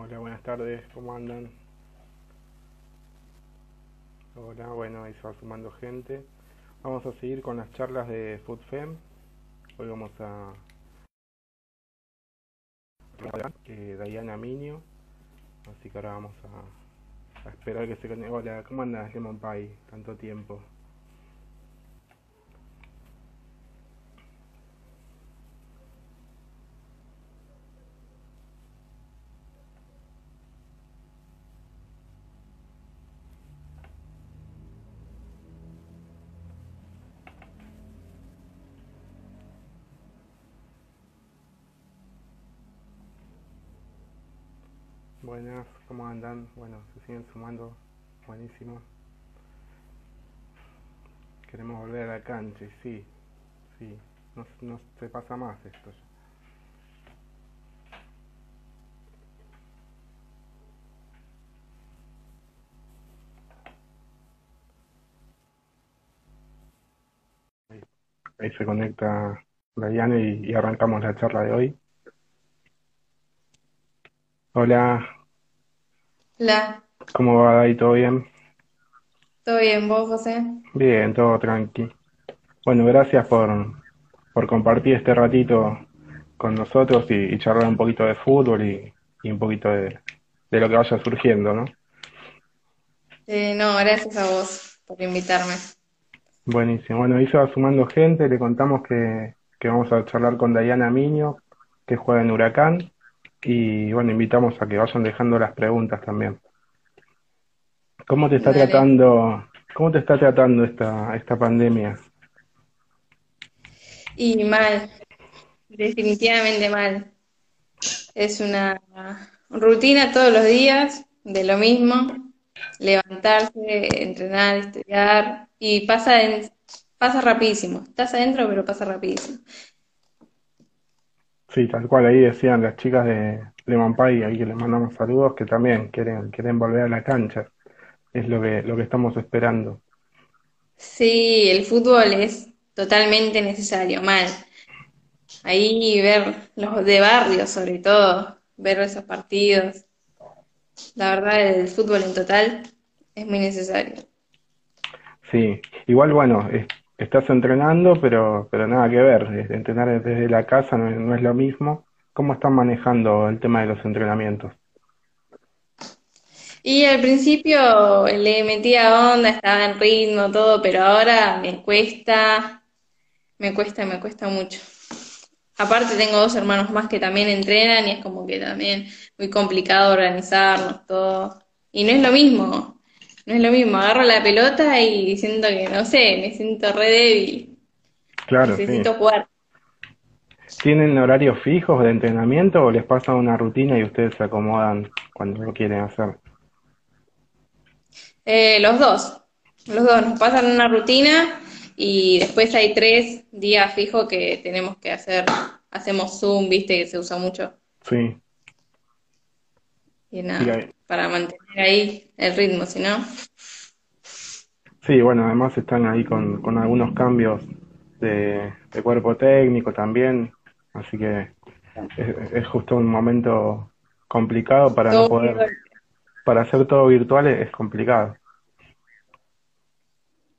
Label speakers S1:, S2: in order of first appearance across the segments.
S1: Hola, buenas tardes, ¿cómo andan? Hola, bueno, ahí se va sumando gente. Vamos a seguir con las charlas de FoodFem. Hoy vamos a... Eh, Diana Minio. Así que ahora vamos a, a esperar que se conecte. Hola, ¿cómo andas, Lemon Pie? Tanto tiempo. ¿Cómo andan? Bueno, se siguen sumando. Buenísimo. Queremos volver a la cancha, sí, sí. No, no se pasa más esto. Ahí, ahí se conecta y, y arrancamos la charla de hoy. Hola,
S2: Hola,
S1: ¿cómo va ahí? ¿Todo bien?
S2: ¿todo bien vos, José?
S1: Bien, todo tranqui. Bueno, gracias por, por compartir este ratito con nosotros y, y charlar un poquito de fútbol y, y un poquito de, de lo que vaya surgiendo, ¿no?
S2: Eh, no, gracias a vos por invitarme.
S1: Buenísimo. Bueno, ahí se va sumando gente. Le contamos que, que vamos a charlar con Dayana Miño, que juega en Huracán. Y bueno, invitamos a que vayan dejando las preguntas también. ¿Cómo te está
S2: Dale.
S1: tratando, cómo te está tratando esta, esta pandemia?
S2: Y mal, definitivamente mal. Es una rutina todos los días de lo mismo, levantarse, entrenar, estudiar y pasa en- pasa rapidísimo. Estás adentro, pero pasa rapidísimo.
S1: Sí, tal cual, ahí decían las chicas de Lemon Pie, ahí que les mandamos saludos, que también quieren, quieren volver a la cancha. Es lo que, lo que estamos esperando.
S2: Sí, el fútbol es totalmente necesario, mal. Ahí ver los de barrio, sobre todo, ver esos partidos. La verdad, el fútbol en total es muy necesario.
S1: Sí, igual bueno, es- estás entrenando, pero, pero nada que ver. Entrenar desde la casa no, es- no es lo mismo. ¿Cómo están manejando el tema de los entrenamientos?
S2: Y al principio le metía onda, estaba en ritmo, todo, pero ahora me cuesta, me cuesta, me cuesta mucho. Aparte tengo dos hermanos más que también entrenan y es como que también muy complicado organizarnos todo. Y no es lo mismo, no es lo mismo. Agarro la pelota y siento que, no sé, me siento re débil.
S1: Claro, sí.
S2: Necesito jugar.
S1: ¿Tienen horarios fijos de entrenamiento o les pasan una rutina y ustedes se acomodan cuando lo quieren hacer?
S2: Eh, los dos, los dos nos pasan una rutina y después hay tres días fijos que tenemos que hacer, hacemos Zoom, viste que se usa mucho
S1: Sí,
S2: y nada, para mantener ahí el ritmo, si no,
S1: sí, bueno, además están ahí con, con algunos cambios de, de cuerpo técnico también, así que es, es justo un momento complicado para no poder, para hacer todo virtual es, es complicado.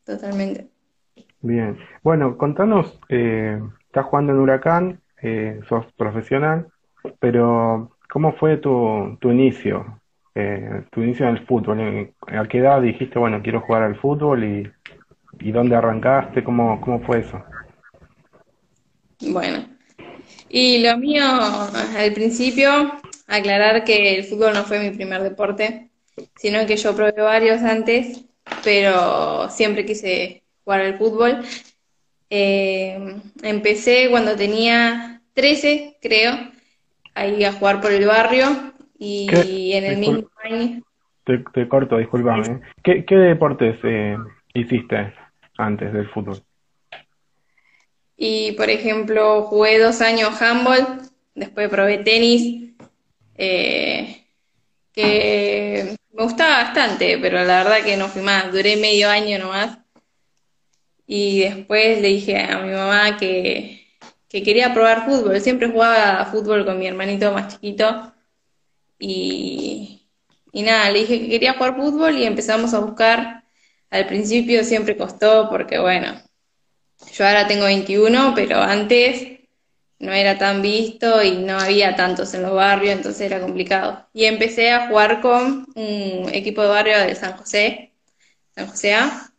S2: totalmente.
S1: Bien, bueno, contanos, eh, estás jugando en Huracán, eh, sos profesional, pero ¿cómo fue tu, tu inicio, eh, tu inicio en el fútbol? ¿En- ¿A qué edad dijiste, bueno, quiero jugar al fútbol y, y dónde arrancaste? ¿Cómo, cómo fue eso?
S2: Bueno, y lo mío al principio, aclarar que el fútbol no fue mi primer deporte, sino que yo probé varios antes, pero siempre quise jugar al fútbol. Eh, empecé cuando tenía 13, creo, ahí a jugar por el barrio y
S1: ¿Qué?
S2: en el
S1: Discul-
S2: mismo año,
S1: te, te corto, discúlpame. ¿eh? ¿Qué, qué deportes eh, hiciste antes del fútbol?
S2: y por ejemplo jugué dos años handball, después probé tenis, eh, que me gustaba bastante, pero la verdad que no fui más, duré medio año nomás y después le dije a mi mamá que, que quería probar fútbol, siempre jugaba fútbol con mi hermanito más chiquito y, y nada, le dije que quería jugar fútbol y empezamos a buscar. Al principio siempre costó porque, bueno, yo ahora tengo 21, pero antes no era tan visto y no había tantos en los barrios, entonces era complicado. Y empecé a jugar con un equipo de barrio de San José, San José A,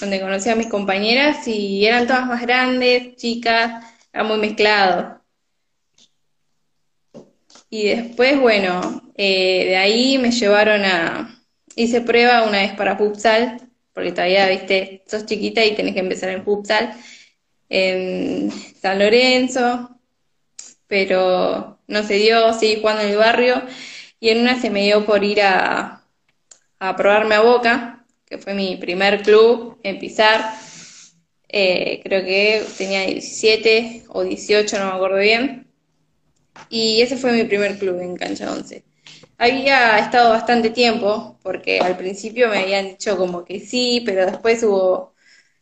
S2: donde conocí a mis compañeras y eran todas más grandes, chicas, era muy mezclado. Y después, bueno, eh, de ahí me llevaron a... Hice prueba una vez para futsal, porque todavía, viste, sos chiquita y tenés que empezar en futsal en San Lorenzo, pero no se dio, seguí jugando en el barrio y en una se me dio por ir a, a probarme a Boca, que fue mi primer club en pisar. Eh, creo que tenía 17 o 18, no me acuerdo bien. Y ese fue mi primer club en Cancha 11. Había estado bastante tiempo, porque al principio me habían dicho como que sí, pero después hubo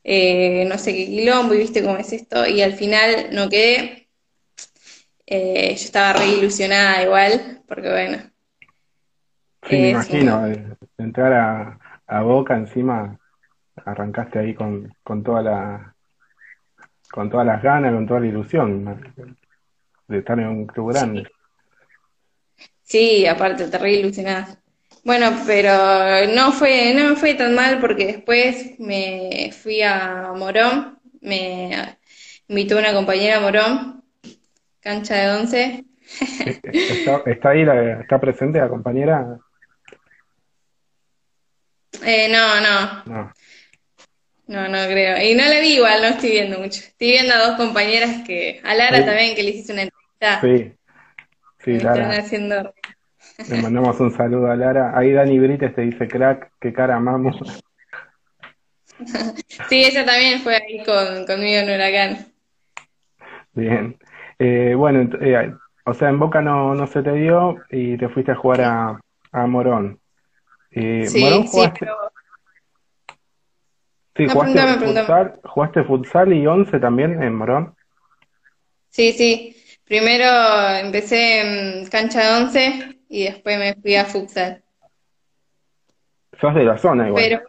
S2: eh, no sé qué quilombo y viste cómo es esto, y al final no quedé. Eh, yo estaba re ilusionada igual, porque bueno.
S1: Sí, me imagino, entrar a, a Boca encima, arrancaste ahí con, con toda la con todas las ganas, con toda la ilusión de estar en un club grande.
S2: Sí, aparte, te re ilusionada. Bueno, pero no fue, no fue tan mal porque después me fui a Morón, me invitó una compañera a Morón, cancha de once.
S1: ¿Está, está ahí, la, está presente la compañera?
S2: Eh, no, no.
S1: No.
S2: No, no creo. Y no la vi igual, no estoy viendo mucho. Estoy viendo a dos compañeras que, a Lara
S1: Sí,
S2: también, que le hiciste una entrevista,
S1: sí, sí, Lara.
S2: haciendo...
S1: Le mandamos un saludo a Lara. Ahí Dani Brites te dice, crack, qué cara amamos.
S2: Sí, ella también fue ahí con, conmigo en Huracán.
S1: Bien. Eh, bueno, eh, o sea, en Boca no, no se te dio y te fuiste a jugar a, a Morón. Eh, Morón
S2: Sí, sí,
S1: jugaste,
S2: pero...
S1: sí, jugaste futsal, jugaste futsal y once también en Morón.
S2: Sí, sí. Primero empecé en cancha de once y después me fui a futsal.
S1: Sos de la zona igual.
S2: Pero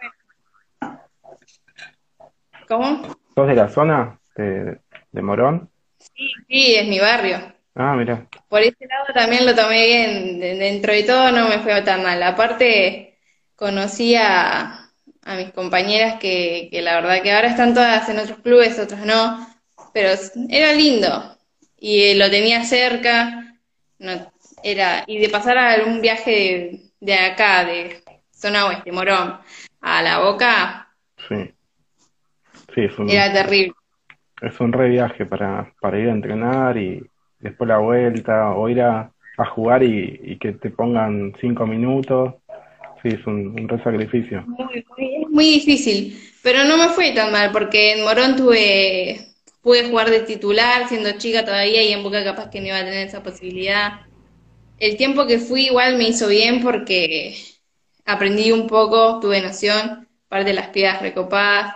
S2: ¿cómo?
S1: ¿Sos de la zona de, de Morón?
S2: Sí, sí, es mi barrio.
S1: Ah, mira.
S2: Por ese lado también lo tomé bien. De- Dentro de todo no me fue tan mal. Aparte, conocí a, a mis compañeras que, que la verdad que ahora están todas en otros clubes, otras no. Pero era lindo. Y eh, lo tenía cerca. No, era, y de pasar a un viaje de, de acá, de zona oeste, Morón, a La Boca,
S1: Sí. Sí, es un,
S2: era terrible.
S1: es un re viaje para, para ir a entrenar y después la vuelta o ir a, a jugar y, y que te pongan cinco minutos. Sí, es un, un re sacrificio.
S2: Muy, muy, muy difícil, pero no me fue tan mal porque en Morón tuve, pude jugar de titular siendo chica todavía y en Boca capaz que no iba a tener esa posibilidad. El tiempo que fui igual me hizo bien porque aprendí un poco, tuve noción, parte de las piedras recopadas.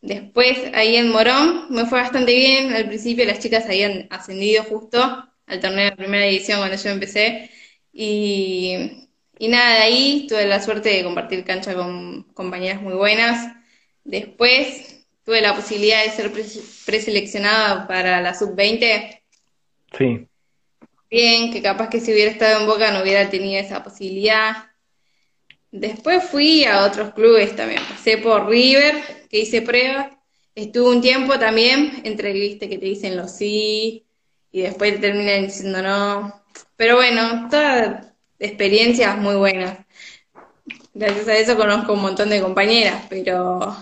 S2: Después ahí en Morón me fue bastante bien. Al principio las chicas habían ascendido justo al torneo de primera división cuando yo empecé. Y, y nada, de ahí tuve la suerte de compartir cancha con compañeras muy buenas. Después tuve la posibilidad de ser pres- preseleccionada para la sub-20.
S1: Sí,
S2: Bien, que capaz que si hubiera estado en Boca no hubiera tenido esa posibilidad. Después fui a otros clubes también. Pasé por River, que hice pruebas. Estuve un tiempo también, entre viste que te dicen los sí y después te terminan diciendo no. Pero bueno, todas experiencias muy buenas. Gracias a eso conozco un montón de compañeras, pero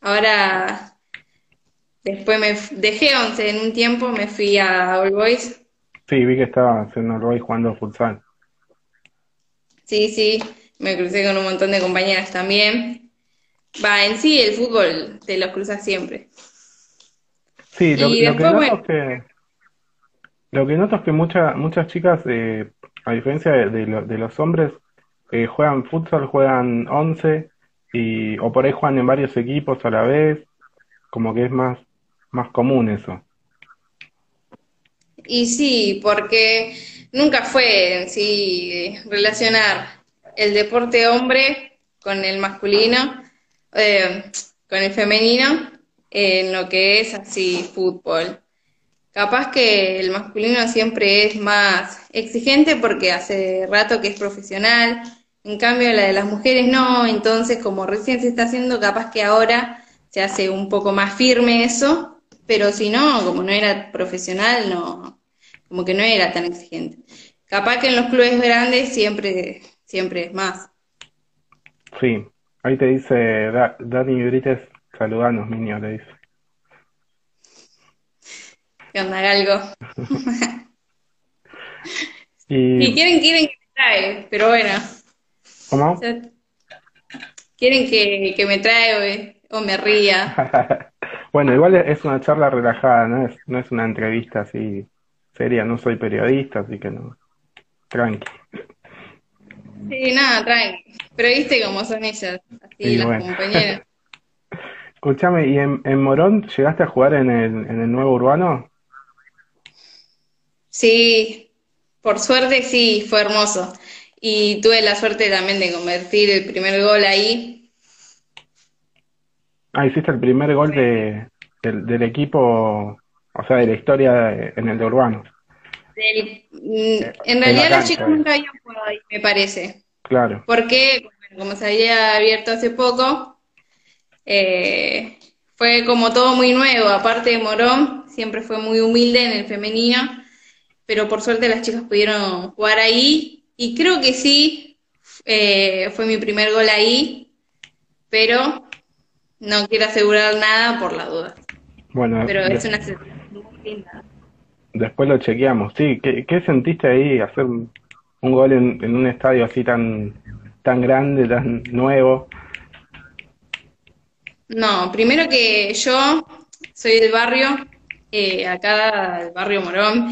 S2: ahora después me dejé 11 en un tiempo, me fui a All Boys.
S1: sí, vi que estabas en Uruguay jugando futsal.
S2: Sí, sí, me crucé con un montón de compañeras también. Va, en sí el fútbol te los cruzas siempre.
S1: Sí, lo,
S2: Y
S1: lo que noto
S2: bueno,
S1: es que, lo que noto es que muchas muchas chicas, eh, a diferencia de, de de los hombres, eh, juegan futsal, juegan once y, o por ahí juegan en varios equipos a la vez, como que es más, más común eso.
S2: y sí, porque nunca fue en sí relacionar el deporte hombre con el masculino, eh, con el femenino, en lo que es así fútbol. Capaz que el masculino siempre es más exigente porque hace rato que es profesional, en cambio la de las mujeres no, entonces como recién se está haciendo, capaz que ahora se hace un poco más firme eso, pero si no, como no era profesional, no, como que no era tan exigente. Capaz que en los clubes grandes siempre, siempre es más.
S1: Sí, ahí te dice Dani Brites, saludanos, niños, le dice.
S2: ¿Qué onda, Galgo? y... quieren, quieren que me trae, pero bueno.
S1: ¿Cómo?
S2: quieren que, que me trae o, o me ría.
S1: bueno, igual es una charla relajada, no es, no es una entrevista así seria, no soy periodista, así que no. Tranqui.
S2: Sí, nada, tranqui. Pero viste cómo son ellas, así las compañeras.
S1: Escúchame, ¿y en, en, Morón llegaste a jugar en el, en el nuevo urbano?
S2: Sí, por suerte sí, fue hermoso. Y tuve la suerte también de convertir el primer gol ahí.
S1: Ah, hiciste el primer gol de, del, equipo, o sea, de la historia en el de Urbano.
S2: Mm, en realidad los chicos nunca habían jugado ahí, me parece.
S1: Claro.
S2: Porque, como se había abierto hace poco, eh, fue como todo muy nuevo. Aparte de Morón, siempre fue muy humilde en el femenino pero por suerte las chicas pudieron jugar ahí y creo que sí, eh, fue mi primer gol ahí, pero no quiero asegurar nada por la duda.
S1: Bueno,
S2: pero es una muy linda.
S1: Después lo chequeamos, sí. ¿Qué, sentiste ahí hacer un, gol en, un estadio así tan, tan grande, tan nuevo?
S2: No, primero que yo soy del barrio, eh, acá del barrio Morón,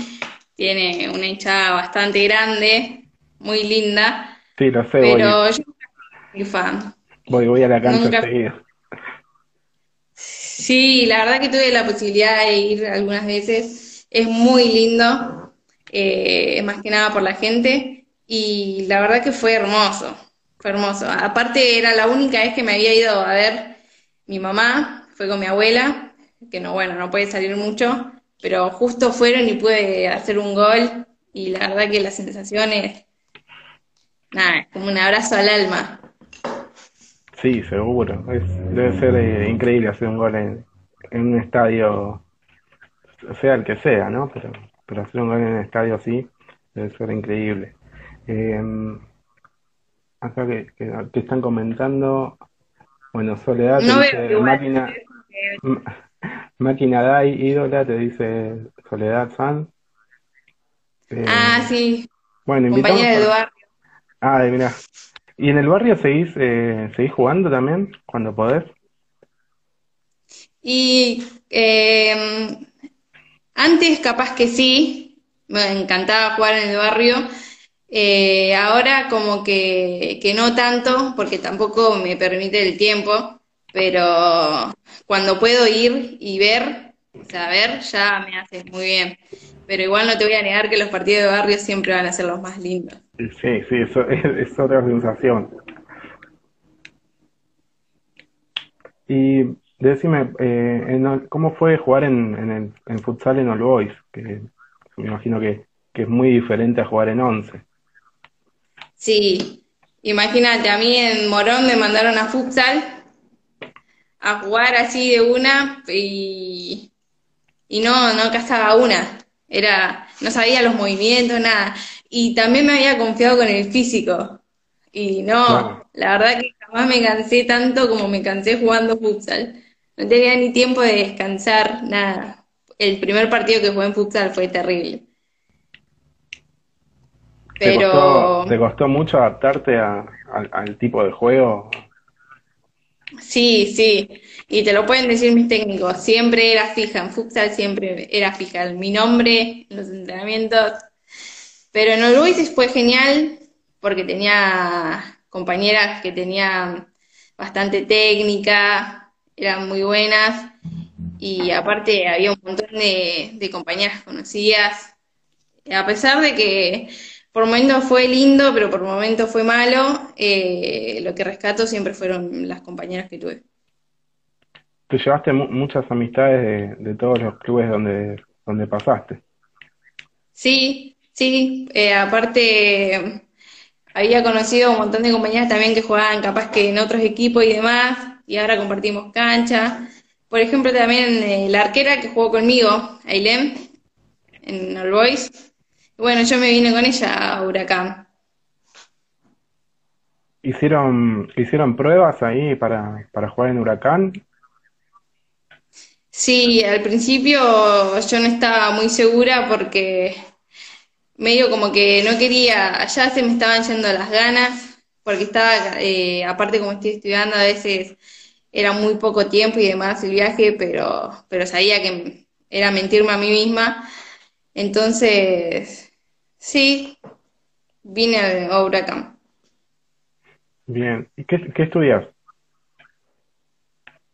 S2: tiene una hinchada bastante grande, muy linda.
S1: Sí, lo sé.
S2: Pero yo soy fan.
S1: Voy, voy a la cancha seguido.
S2: Sí, la verdad que tuve la posibilidad de ir algunas veces. Es muy lindo, eh, más que nada por la gente. Y la verdad que fue hermoso, fue hermoso. Aparte era la única vez que me había ido a ver mi mamá, fue con mi abuela, que no, bueno, no puede salir mucho, pero justo fueron y pude hacer un gol y la verdad que la sensación es, nada, es como un abrazo al alma.
S1: Sí, seguro. debe ser eh, increíble hacer un gol en, un estadio, sea el que sea, ¿no? Pero, pero hacer un gol en un estadio así debe ser increíble. Em, acá que, que, están comentando, bueno, Soledad, máquina, Máquina Dai, ídola, te dice Soledad San.
S2: Eh, ah, sí.
S1: Bueno,
S2: Compañera de barrio.
S1: Ah, mira. ¿Y en el barrio seguís, eh, seguís jugando también cuando podés?
S2: Y eh, antes capaz que sí, me encantaba jugar en el barrio. Eh, ahora como que, que no tanto, porque tampoco me permite el tiempo, pero cuando puedo ir y ver, o sea, ver, ya me hace muy bien. Pero igual no te voy a negar que los partidos de barrio siempre van a ser los más lindos.
S1: Sí, sí, eso es, otra sensación. Y decime, eh, ¿cómo fue jugar en, el, futsal en All Boys? Que me imagino que, que es muy diferente a jugar en once.
S2: Sí, imagínate, a mí en Morón me mandaron a futsal a jugar así de una y, y no, no cazaba una. Era, no sabía los movimientos, nada. Y también me había confiado con el físico. Y no, la verdad que jamás me cansé tanto como me cansé jugando futsal. No tenía ni tiempo de descansar, nada. El primer partido que jugué en futsal fue terrible.
S1: Pero... ¿Te costó, mucho adaptarte al tipo de juego?
S2: Sí, sí, y te lo pueden decir mis técnicos, siempre era fija, en futsal siempre era fija mi nombre en los entrenamientos, pero en Uruguay fue genial porque tenía compañeras que tenían bastante técnica, eran muy buenas. Y aparte había un montón de, compañeras conocidas, A pesar de que por momentos fue lindo, pero por momentos fue malo, eh, lo que rescato siempre fueron las compañeras que tuve.
S1: Te llevaste muchas amistades de, todos los clubes donde, donde pasaste.
S2: Sí, sí, eh, aparte había conocido un montón de compañeras también que jugaban capaz que en otros equipos y demás, y ahora compartimos cancha. Por ejemplo, también eh, la arquera que jugó conmigo, Ailem, en All Boys. Bueno, yo me vine con ella a Huracán.
S1: ¿Hicieron, ¿hicieron pruebas ahí para, para jugar en Huracán?
S2: Sí, al principio yo no estaba muy segura porque medio como que no quería, ya se me estaban yendo las ganas, porque estaba, eh, aparte como estoy estudiando, a veces era muy poco tiempo y demás el viaje, pero, pero sabía que era mentirme a mí misma. Entonces, sí, vine a Huracán.
S1: Bien, ¿y qué, qué estudias?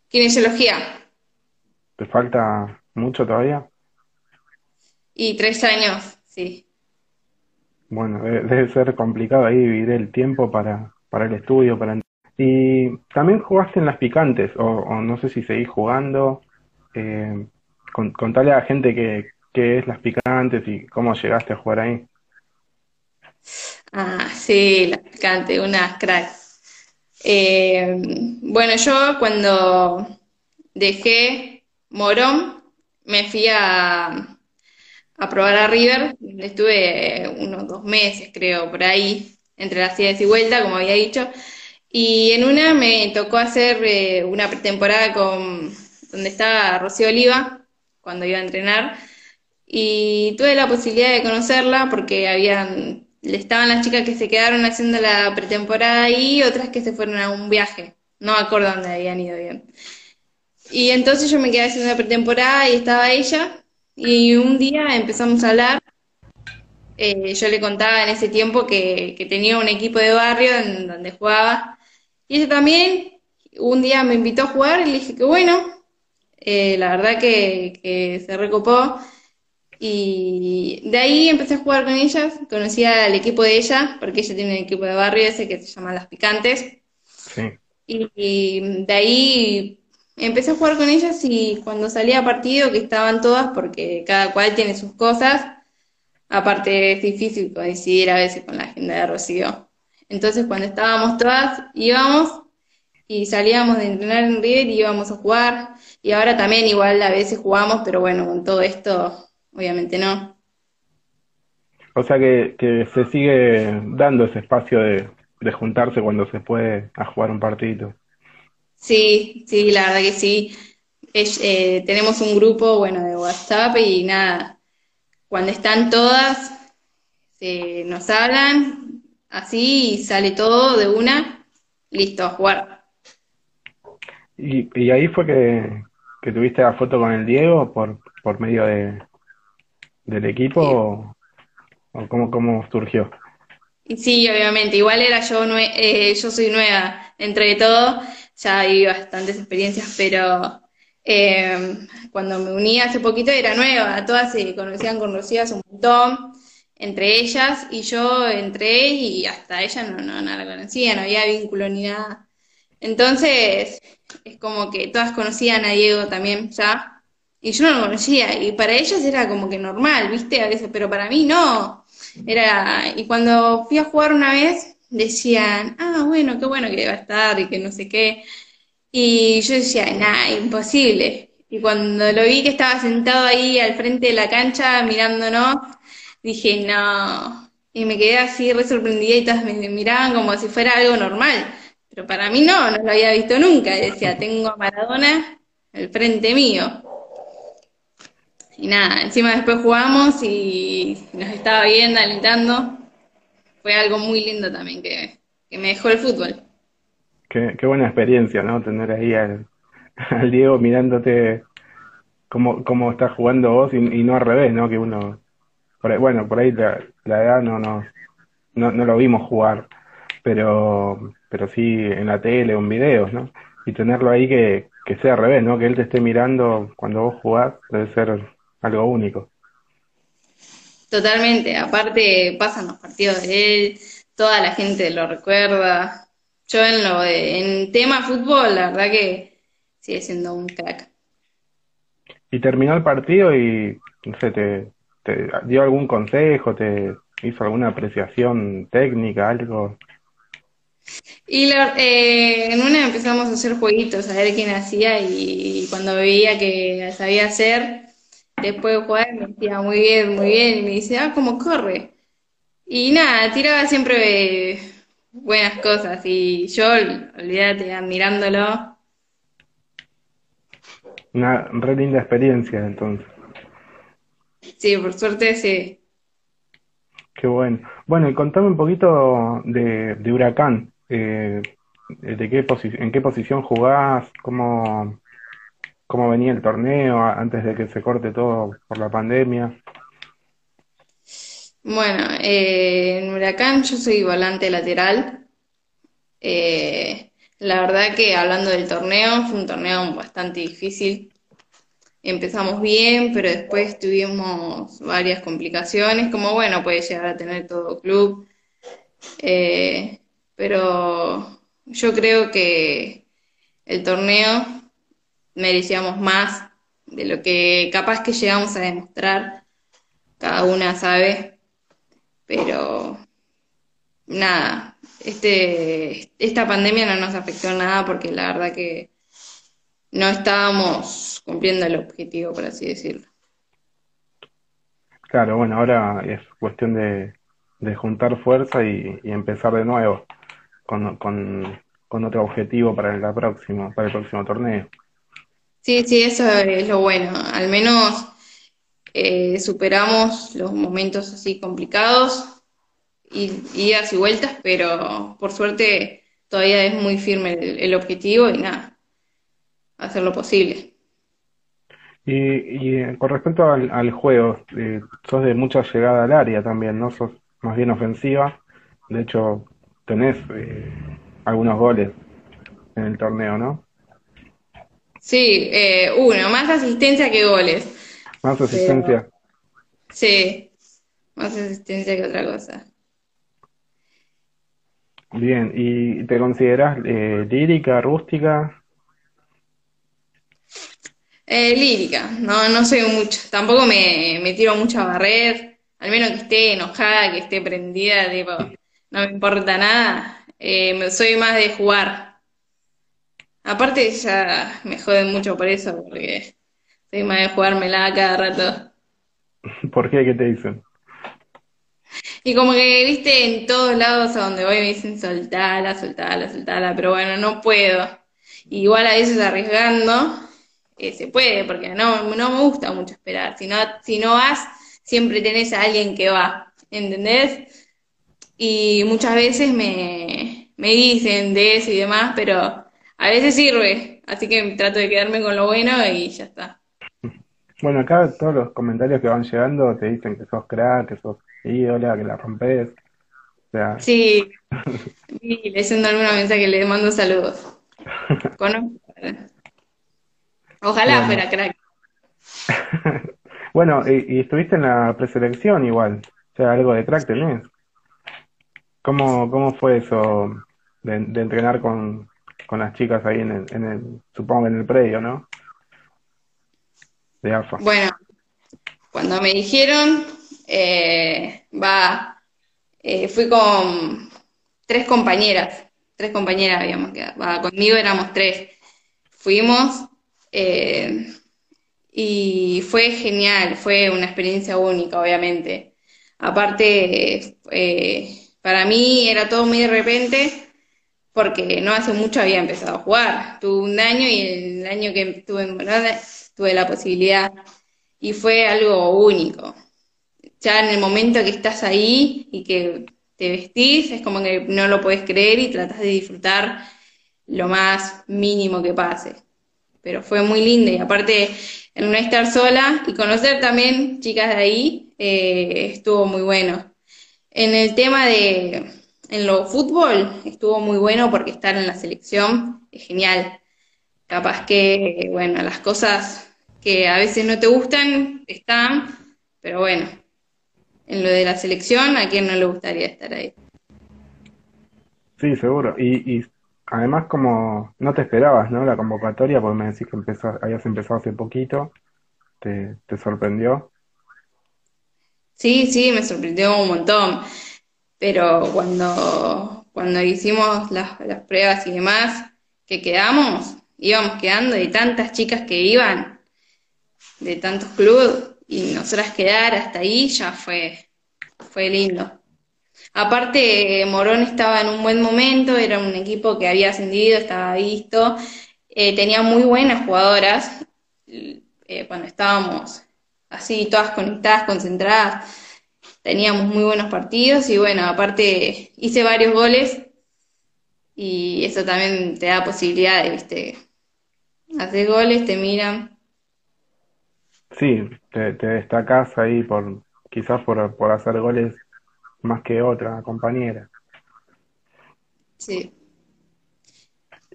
S2: Kinesiología.
S1: ¿Te falta mucho todavía?
S2: Y tres años, sí.
S1: Bueno, debe, ser complicado ahí dividir el tiempo para, para el estudio, para... Y también jugaste en las picantes, o, no sé si seguís jugando. Eh, contale a la gente qué, qué es las picantes y cómo llegaste a jugar ahí.
S2: Ah, sí, las picantes, unas cracks. Eh, bueno, yo cuando dejé Morón, me fui a, a probar a River. Estuve unos dos meses, creo, por ahí, entre las idas y vueltas, como había dicho. Y en una me tocó hacer eh, una pretemporada con donde estaba Rocío Oliva, cuando iba a entrenar. Y tuve la posibilidad de conocerla porque habían, estaban las chicas que se quedaron haciendo la pretemporada y otras que se fueron a un viaje. No me acuerdo dónde habían ido bien. Y entonces yo me quedé haciendo la pretemporada y estaba ella y un día empezamos a hablar. Eh, yo le contaba en ese tiempo que, tenía un equipo de barrio en donde jugaba. Y ella también un día me invitó a jugar y le dije que bueno. Eh, la verdad que, se recopó. Y de ahí empecé a jugar con ellas. Conocí al equipo de ella, porque ella tiene un equipo de barrio ese que se llama Las Picantes. y de ahí empecé a jugar con ellas y cuando salía a partido, que estaban todas, porque cada cual tiene sus cosas, aparte es difícil coincidir a veces con la agenda de Rocío. Entonces cuando estábamos todas, íbamos y salíamos de entrenar en River y íbamos a jugar. Y ahora también igual a veces jugamos, pero bueno, con todo esto, obviamente no.
S1: O sea que, que se sigue dando ese espacio de, de juntarse cuando se puede a jugar un partidito.
S2: Sí, sí, la verdad que sí. Eh, tenemos un grupo, bueno, de WhatsApp y nada, cuando están todas, nos hablan, así y sale todo de una, listo, a jugar.
S1: ¿Y, y ahí fue que, que, tuviste la foto con el Diego por, por medio de, del equipo o, o cómo, cómo surgió?
S2: Sí, obviamente, igual era yo, eh, yo soy nueva entre todo. Ya hay bastantes experiencias, pero eh, cuando me uní hace poquito era nueva, todas se conocían con Rocío un montón, entre ellas, y yo entré y hasta ella no, no, no la conocía, no había vínculo ni nada. Entonces, es como que todas conocían a Diego también ya, y yo no lo conocía, y para ellas era como que normal, ¿viste? A veces, pero para mí no. Era, y cuando fui a jugar una vez, decían, ah, bueno, qué bueno que va a estar y que no sé qué. Y yo decía, nada, imposible. Y cuando lo vi que estaba sentado ahí al frente de la cancha mirándonos, dije, no. Y me quedé así re sorprendida y todas me miraban como si fuera algo normal. Pero para mí no, no lo había visto nunca. Y decía, tengo a Maradona al frente mío. Y nada, encima después jugamos y nos estaba viendo, alentando fue algo muy lindo también que, me dejó el fútbol.
S1: Qué, buena experiencia, ¿no? Tener ahí al, Diego mirándote cómo, cómo estás jugando vos y, no al revés, ¿no? Que uno, bueno, por ahí la, edad no, no, no, no lo vimos jugar, pero, pero sí en la tele o en videos, ¿no? Y tenerlo ahí que, que sea al revés, ¿no? Que él te esté mirando cuando vos jugás debe ser algo único.
S2: Totalmente, aparte pasan los partidos de él, toda la gente lo recuerda. Yo en lo de, en tema fútbol, la verdad que sigue siendo un crack.
S1: Y terminó el partido y, no sé, te, te dio algún consejo, te hizo alguna apreciación técnica, algo.
S2: Y eh, en una empezamos a hacer jueguitos, a ver quién hacía y, cuando veía que sabía hacer, después de jugar me decía muy bien, muy bien, y me dice, ah, ¿cómo corre? Y nada, tiraba siempre buenas cosas y yo, olvídate, admirándolo.
S1: Una re linda experiencia entonces.
S2: Sí, por suerte sí.
S1: Qué bueno. Bueno, y contame un poquito de, de Huracán. Eh, de qué ¿En qué posición jugás? ¿Cómo, ¿Cómo venía el torneo antes de que se corte todo por la pandemia?
S2: Bueno, eh, en Huracán yo soy volante lateral. Eh, la verdad que hablando del torneo, fue un torneo bastante difícil. Empezamos bien, pero después tuvimos varias complicaciones, como bueno, puede llegar a tener todo club. Eh, pero yo creo que el torneo merecíamos más de lo que capaz que llegamos a demostrar. Cada una sabe, pero nada, este, esta pandemia no nos afectó nada porque la verdad que no estábamos cumpliendo el objetivo, por así decirlo.
S1: Claro, bueno, ahora es cuestión de, juntar fuerza y, empezar de nuevo con, con, otro objetivo para la próxima, para el próximo torneo.
S2: Sí, sí, eso es lo bueno. Al menos eh, superamos los momentos así complicados y idas y vueltas, pero por suerte todavía es muy firme el objetivo y nada, hacer lo posible.
S1: Y, y eh, con respecto al, juego, eh, sos de mucha llegada al área también, ¿no? Sos más bien ofensiva. De hecho, tenés eh, algunos goles en el torneo, ¿no?
S2: Sí, uno, más asistencia que goles.
S1: Más asistencia.
S2: sí, más asistencia que otra cosa.
S1: Bien, ¿y te consideras lírica, rústica?
S2: Eh, lírica, no, no soy mucho, tampoco me, me tiro mucho a barrer, al menos que esté enojada, que esté prendida, tipo, no me importa nada, eh, soy más de jugar. Aparte ya me joden mucho por eso, porque soy más de jugármela cada rato.
S1: ¿Por qué? ¿Qué te dicen?
S2: Y como que, viste, en todos lados a donde voy me dicen soltala, soltala, soltala, pero bueno, no puedo. Igual a veces arriesgando, eh, se puede, porque no, no me gusta mucho esperar. Si no, si no vas, siempre tenés a alguien que va, ¿entendés? Y muchas veces me, me dicen de eso y demás, pero a veces sirve, así que trato de quedarme con lo bueno y ya está.
S1: Bueno, acá todos los comentarios que van llegando te dicen que sos crack, que sos ídola, que la rompes. O sea...
S2: Sí, y leyendo alguna mensaje le mando saludos. Conozco. Ojalá fuera crack.
S1: bueno, y, estuviste en la preselección igual, o sea, algo de crack tenés. ¿Cómo, cómo fue eso de, entrenar con, con, las chicas ahí en el, en el, supongo en el predio, ¿no?
S2: De AFA. Bueno, cuando me dijeron, eh, va, eh, fui con tres compañeras, tres compañeras habíamos quedado, conmigo éramos tres. Fuimos eh, y fue genial, fue una experiencia única, obviamente. Aparte, eh, para mí era todo muy de repente, porque no hace mucho había empezado a jugar. Tuve un año y el año que estuve en Granada tuve la posibilidad y fue algo único. Ya en el momento que estás ahí y que te vestís, es como que no lo puedes creer y tratas de disfrutar lo más mínimo que pase pero fue muy linda y aparte en no estar sola y conocer también chicas de ahí eh, estuvo muy bueno. En el tema de, en lo fútbol estuvo muy bueno porque estar en la selección es genial. Capaz que, bueno, las cosas que a veces no te gustan están, pero bueno, en lo de la selección, ¿a quién no le gustaría estar ahí?
S1: Sí, seguro. Y, y además como no te esperabas, ¿no? La convocatoria, porque me decís que empezó, habías empezado hace poquito, ¿te, te sorprendió?
S2: Sí, sí, me sorprendió un montón, pero cuando, cuando hicimos las, las pruebas y demás, que quedamos, íbamos quedando de tantas chicas que iban, de tantos clubes, y nosotras quedar hasta ahí ya fue, fue lindo. Aparte, Morón estaba en un buen momento, era un equipo que había ascendido, estaba visto, eh, tenía muy buenas jugadoras, eh, cuando estábamos así, todas conectadas, concentradas, teníamos muy buenos partidos y bueno, aparte hice varios goles y eso también te da posibilidades, ¿viste? Haces goles, te miran.
S1: Sí, te, te destacás ahí por quizás por, por hacer goles más que otra compañera.
S2: Sí.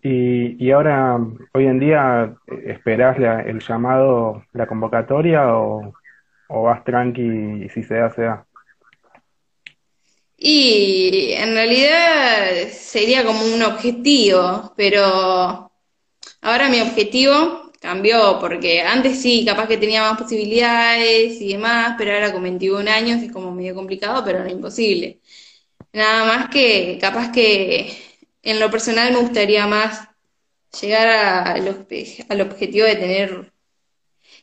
S1: Y, y ahora, hoy en día, ¿esperás la- el llamado, la convocatoria o, o vas tranqui y si se da, se da?
S2: Y en realidad sería como un objetivo, pero ahora mi objetivo cambió porque antes sí, capaz que tenía más posibilidades y demás, pero ahora con 21 años es como medio complicado, pero no imposible. Nada más que capaz que en lo personal me gustaría más llegar al objetivo de tener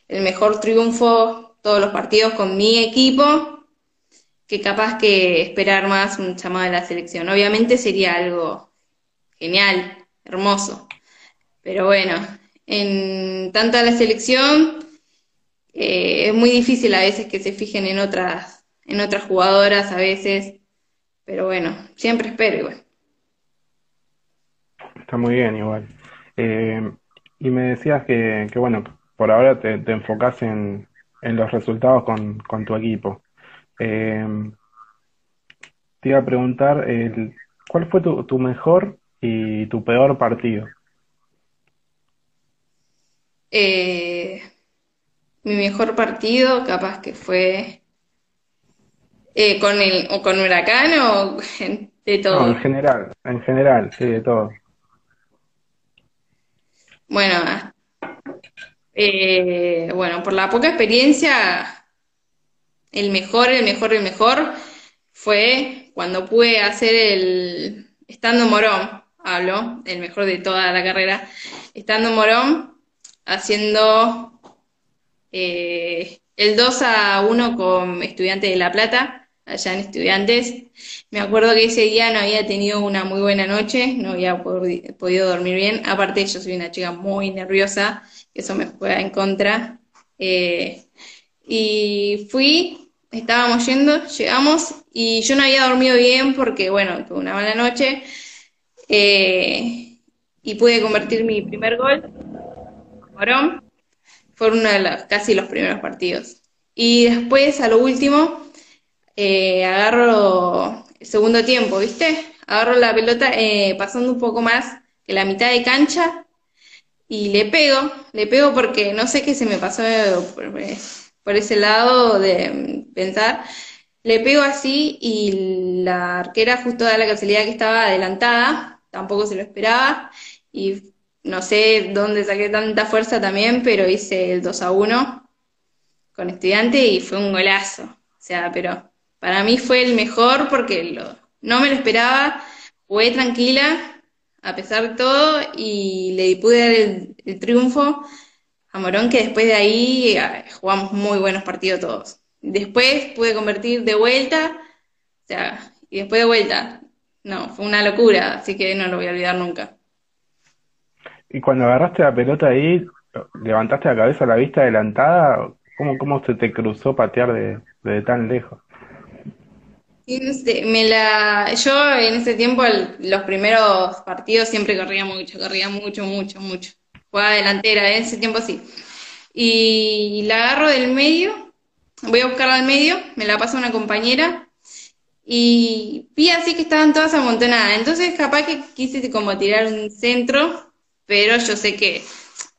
S2: el mejor triunfo todos los partidos con mi equipo que capaz que esperar más un llamado de la selección. Obviamente sería algo genial, hermoso, pero bueno, en tanto a la selección eh, es muy difícil a veces que se fijen en otras, en otras jugadoras a veces, pero bueno, siempre espero igual.
S1: Está muy bien igual. Eh, y me decías que, que bueno, por ahora te, enfocás en, los resultados con tu equipo. Eh, te iba a preguntar, el, ¿cuál fue tu, tu mejor y tu peor partido?
S2: Eh, mi mejor partido capaz que fue eh, con el, o con Huracán o de
S1: No, en
S2: todo.
S1: general, en general, sí, de todo.
S2: Bueno, eh, bueno, por la poca experiencia, el mejor, el mejor, el mejor fue cuando pude hacer el, estando Morón, hablo, el mejor de toda la carrera, estando Morón, haciendo eh, el 2 a 1 con Estudiantes de La Plata, allá en Estudiantes. Me acuerdo que ese día no había tenido una muy buena noche, no había pod- podido dormir bien. Aparte, yo soy una chica muy nerviosa, eso me juega en contra. Eh, y fui, estábamos yendo, llegamos y yo no había dormido bien porque, bueno, tuve una mala noche. eh, y pude convertir mi primer gol, Morón. Fue uno de los, casi los primeros partidos. Y después, a lo último, eh, agarro el segundo tiempo, ¿viste? Agarro la pelota eh, pasando un poco más que la mitad de cancha y le pego, le pego porque no sé qué se me pasó por, ese lado de pensar. Le pego así y la arquera justo da la casualidad que estaba adelantada, tampoco se lo esperaba y no sé dónde saqué tanta fuerza también, pero hice el 2 a 1 con estudiante y fue un golazo. O sea, pero para mí fue el mejor porque lo, no me lo esperaba, jugué tranquila a pesar de todo y le pude dar el triunfo a Morón que después de ahí eh, jugamos muy buenos partidos todos. Después pude convertir de vuelta, o sea, y después de vuelta. No, fue una locura, así que no lo voy a olvidar nunca.
S1: Y cuando agarraste la pelota ahí, levantaste la cabeza a la vista adelantada, ¿cómo, cómo se te cruzó patear de, de tan lejos?
S2: Me la, yo en ese tiempo, el- los primeros partidos siempre corría mucho, corría mucho, mucho, mucho. Jugaba delantera, en ese tiempo sí. Y la agarro del medio, voy a buscarla al medio, me la pasa una compañera y vi así que estaban todas amontonadas. Entonces capaz que quise como tirar un centro, pero yo sé que,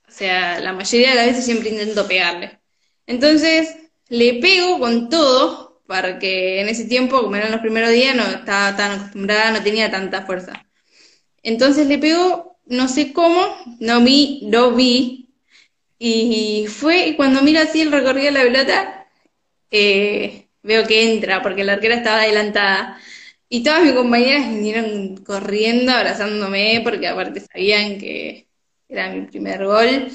S2: o sea, la mayoría de las veces siempre intento pegarle. Entonces le pego con todo porque en ese tiempo, como eran los primeros días, no estaba tan acostumbrada, no tenía tanta fuerza. Entonces le pegó, no sé cómo, no vi, lo vi, y fue, y cuando miro así el recorrido de la pelota, eh, veo que entra, porque la arquera estaba adelantada. Y todas mis compañeras vinieron corriendo, abrazándome, porque aparte sabían que era mi primer gol.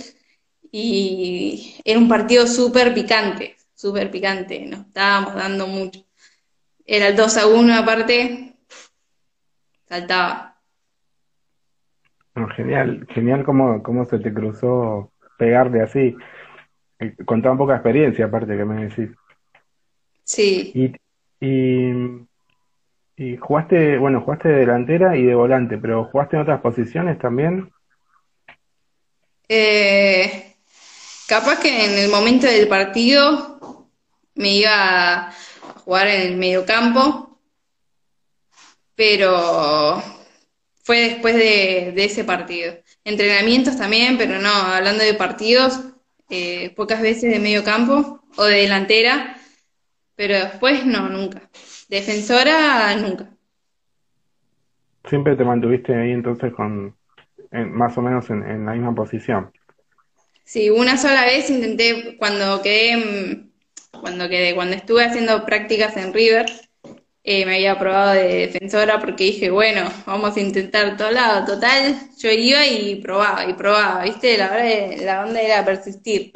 S2: Y era un partido súper picante, súper picante, nos estábamos dando mucho. Era el 2 a 1 aparte, saltaba.
S1: Genial, genial cómo, cómo se te cruzó pegarle así. Eh, con tan poca experiencia, aparte que me decís.
S2: Sí.
S1: Y, y, y jugaste, bueno, jugaste de delantera y de volante, pero ¿jugaste en otras posiciones también?
S2: Eh, capaz que en el momento del partido me iba a jugar en el mediocampo, pero fue después de, ese partido. Entrenamientos también, pero no, hablando de partidos, eh, pocas veces de medio campo o de delantera, pero después no, nunca. Defensora, nunca.
S1: Siempre te mantuviste ahí entonces con más o menos en, la misma posición.
S2: Sí, una sola vez intenté cuando quedé, cuando quedé, cuando estuve haciendo prácticas en River, eh, me había probado de defensora porque dije, bueno, vamos a intentar todo lado. Total, yo iba y probaba y probaba, ¿viste? La verdad, la onda era persistir.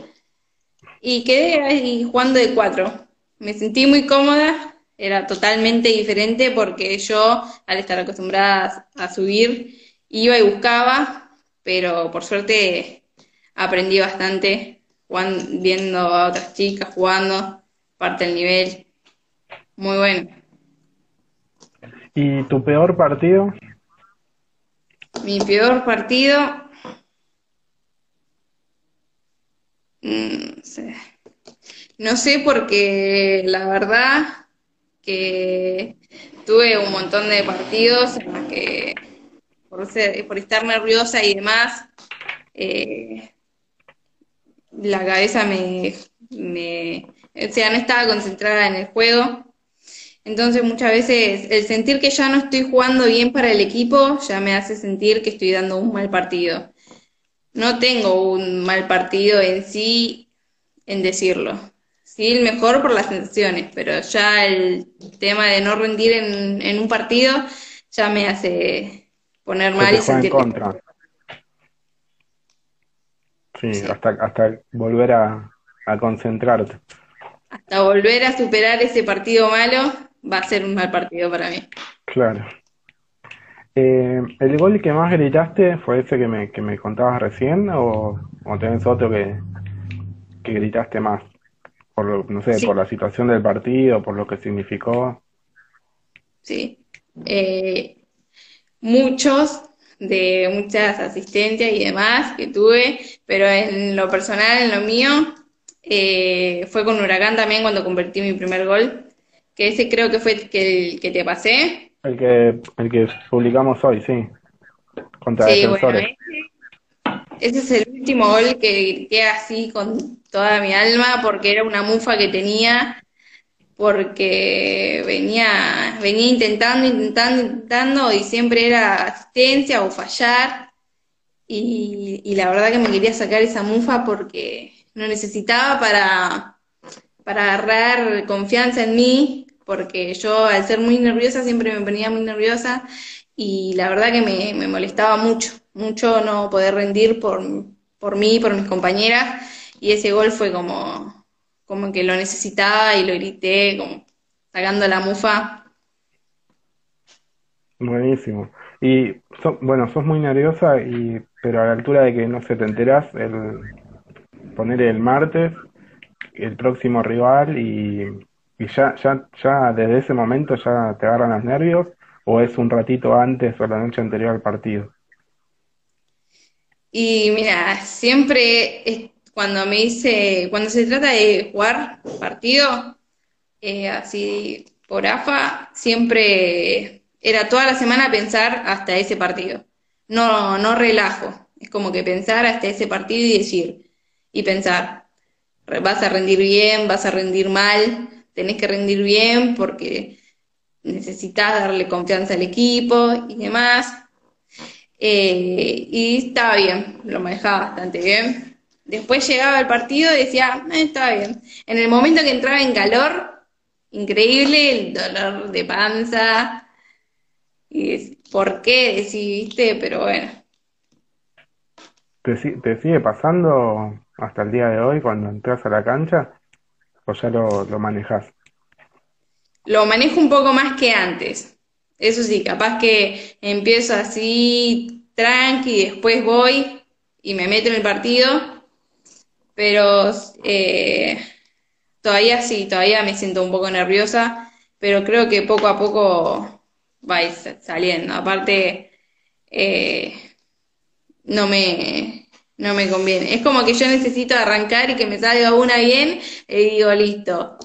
S2: Y quedé ahí jugando de cuatro. Me sentí muy cómoda, era totalmente diferente porque yo, al estar acostumbrada a subir, iba y buscaba, pero por suerte aprendí bastante viendo a otras chicas jugando, parte del nivel. Muy bueno.
S1: ¿Y tu peor partido?
S2: Mi peor partido. Mm, no sé. No sé porque la verdad que tuve un montón de partidos en los que por, por estar nerviosa y demás, eh, la cabeza me, me, o sea, no estaba concentrada en el juego. Entonces muchas veces el sentir que ya no estoy jugando bien para el equipo ya me hace sentir que estoy dando un mal partido. No tengo un mal partido en sí en decirlo sí, el mejor por las sensaciones, pero ya el tema de no rendir en, un partido ya me hace poner mal y sentir.
S1: contra. Sí, Hasta, hasta volver a, concentrarte.
S2: Hasta volver a superar ese partido malo va a ser un mal partido para mí.
S1: Claro. Eh, ¿El gol que más gritaste fue ese que me, que me contabas recién o, o tenés otro que, que gritaste más? por, no sé, por la situación del partido, por lo que significó.
S2: Sí. Eh, muchos de muchas asistencias y demás que tuve, pero en lo personal, en lo mío, eh, fue con Huracán también cuando convertí mi primer gol, que ese creo que fue el que, que te pasé.
S1: El que, el que publicamos hoy, sí. Contra sí, defensores.
S2: ese es el último gol que queda así con toda mi alma porque era una mufa que tenía, porque venía, venía intentando, intentando, intentando y siempre era asistencia o fallar. Y, y la verdad que me quería sacar esa mufa porque no necesitaba para, para agarrar confianza en mí, porque yo al ser muy nerviosa siempre me ponía muy nerviosa y la verdad que me, me molestaba mucho, mucho no poder rendir por, por mí, por mis compañeras y ese gol fue como, como que lo necesitaba y lo grité, como sacando la mufa.
S1: Buenísimo. Y bueno, sos muy nerviosa, y, pero a la altura de que no se te enterás, el poner el martes, el próximo rival, y, y ya, ya, ya desde ese momento ya te agarran los nervios, o es un ratito antes o la noche anterior al partido.
S2: Y mira, siempre cuando me dice, cuando se trata de jugar partido, eh, así por AFA, siempre era toda la semana pensar hasta ese partido. No, no relajo. Es como que pensar hasta ese partido y decir, y pensar, vas a rendir bien, vas a rendir mal, tenés que rendir bien porque necesitas darle confianza al equipo y demás. Eh, y estaba bien, lo manejaba bastante bien. Después llegaba el partido y decía, eh, estaba bien. En el momento que entraba en calor, increíble, el dolor de panza. Y por qué, decidiste, pero bueno.
S1: ¿Te, ¿Te, sigue pasando hasta el día de hoy cuando entras a la cancha? ¿O ya lo, lo manejas?
S2: Lo manejo un poco más que antes. Eso sí, capaz que empiezo así tranqui después voy y me meto en el partido. Pero eh, todavía sí, todavía me siento un poco nerviosa, pero creo que poco a poco va a ir saliendo. Aparte, eh, no me, no me conviene. Es como que yo necesito arrancar y que me salga una bien y digo, listo,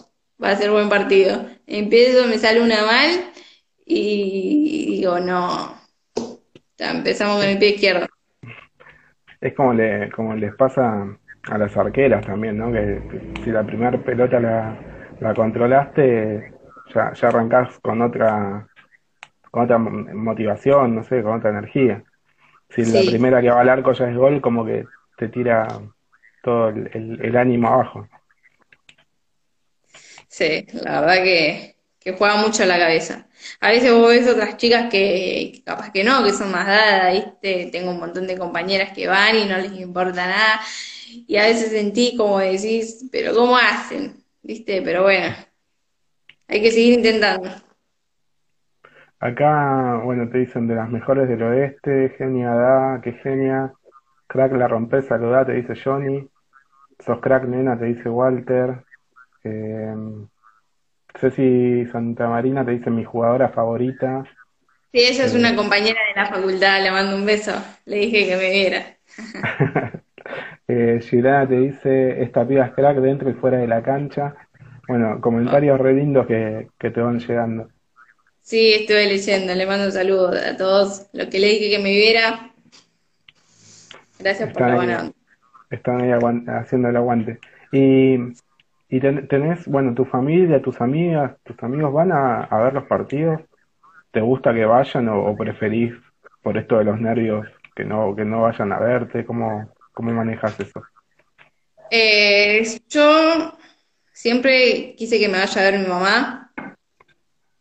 S2: va a ser buen partido. Empiezo, me sale una mal y digo, no, empezamos con el pie izquierdo.
S1: Es como, le, como les pasa a las arqueras también, ¿no? Que, si la primera pelota la, la controlaste, ya, ya arrancás con otra, con otra motivación, no sé, con otra energía. Si la primera que va al arco ya es gol, como que te tira todo el, el ánimo abajo.
S2: Sí, la verdad que, que juega mucho la cabeza. A veces vos ves otras chicas que, capaz que no, que son más dadas, ¿viste? Tengo un montón de compañeras que van y no les importa nada. Y a veces sentí como decís, pero ¿cómo hacen? ¿Viste? Pero bueno, hay que seguir intentando.
S1: Acá, bueno, te dicen de las mejores del oeste, genia da, qué genia. Crack la rompés, saludá, te dice Johnny. Sos crack, nena, te dice Walter. Eh, Ceci Santa Marina te dice mi jugadora favorita.
S2: Sí, ella es una eh, compañera de la facultad, le mando un beso. Le dije que me viera.
S1: eh, te dice, esta piba es crack dentro y fuera de la cancha. Bueno, comentarios re lindos que, que te van llegando.
S2: Sí, estuve leyendo, le mando un saludo a todos. Lo que le dije que me viera. Gracias por la buena
S1: Están ahí haciendo el aguante. Y y tenés, bueno, tu familia, tus amigas, tus amigos van a, ver los partidos. ¿Te gusta que vayan o, preferís por esto de los nervios que no que no vayan a verte? ¿Cómo, cómo manejas eso?
S2: Eh, yo siempre quise que me vaya a ver mi mamá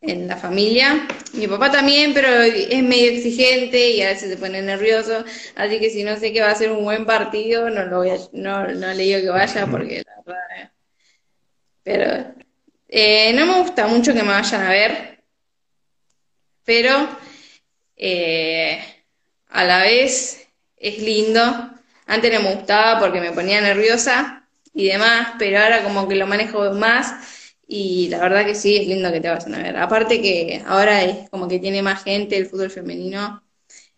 S2: en la familia. Mi papá también, pero es medio exigente y a veces se pone nervioso. Así que si no sé que va a ser un buen partido, no lo voy a, no, no le digo que vaya porque la verdad pero eh, no me gusta mucho que me vayan a ver, pero eh, a la vez es lindo. Antes no me gustaba porque me ponía nerviosa y demás, pero ahora como que lo manejo más y la verdad que sí, es lindo que te vayan a ver. Aparte que ahora es como que tiene más gente el fútbol femenino.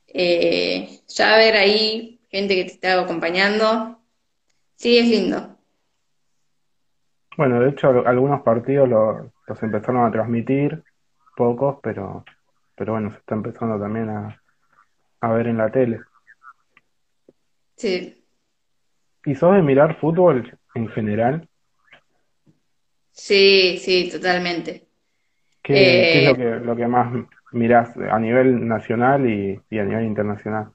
S2: Eh, ya ver ahí gente que te está acompañando, sí, es lindo.
S1: Bueno, de hecho algunos partidos los empezaron a transmitir, pocos, pero, pero bueno, se está empezando también a, a ver en la tele.
S2: Sí.
S1: ¿Y sos de mirar fútbol en general?
S2: Sí, sí, totalmente.
S1: ¿Qué, es lo eh, que, lo que más mirás a nivel nacional y, y a nivel internacional?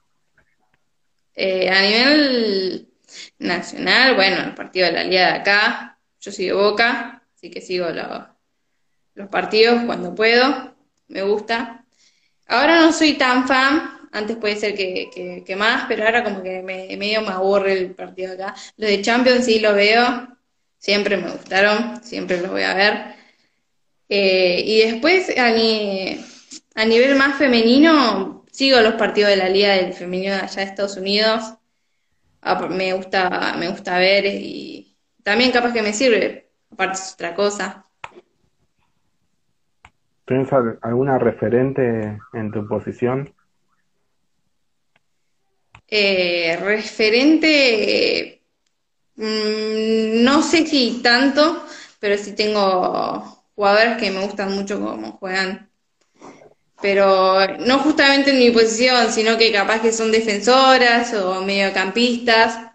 S2: Eh, a nivel nacional, bueno, el partido de la Liga de acá, yo soy de Boca, así que sigo los partidos cuando puedo, me gusta. Ahora no soy tan fan, antes puede ser que, que, más, pero ahora como que me, medio me aburre el partido acá. Los de Champions sí lo veo, siempre me gustaron, siempre los voy a ver. Eh, y después a, a nivel más femenino, sigo los partidos de la Liga del Femenino de allá de Estados Unidos. Ah, me gusta, me gusta ver y también capaz que me sirve, aparte es otra cosa.
S1: ¿Tienes alguna referente en tu posición?
S2: Eh, referente, mm, no sé si tanto, pero sí tengo jugadores que me gustan mucho cómo juegan. Pero no justamente en mi posición, sino que capaz que son defensoras o mediocampistas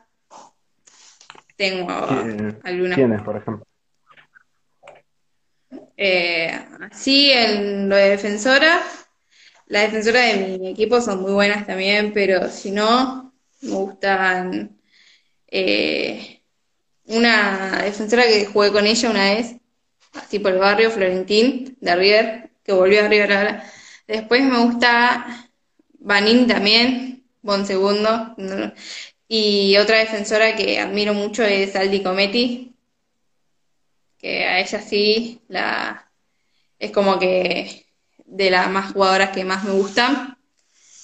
S2: tengo algunas.
S1: ¿Quiénes, por ejemplo?
S2: Eh, así en lo de defensora, las defensoras de mi equipo son muy buenas también, pero si no, me gustan eh, una defensora que jugué con ella una vez, así por el barrio, Florentín, de River, que volvió a River ahora. Después me gusta Vanin también, Bon Segundo. Y otra defensora que admiro mucho es Aldi Cometti, que a ella sí la es como que de las más jugadoras que más me gustan.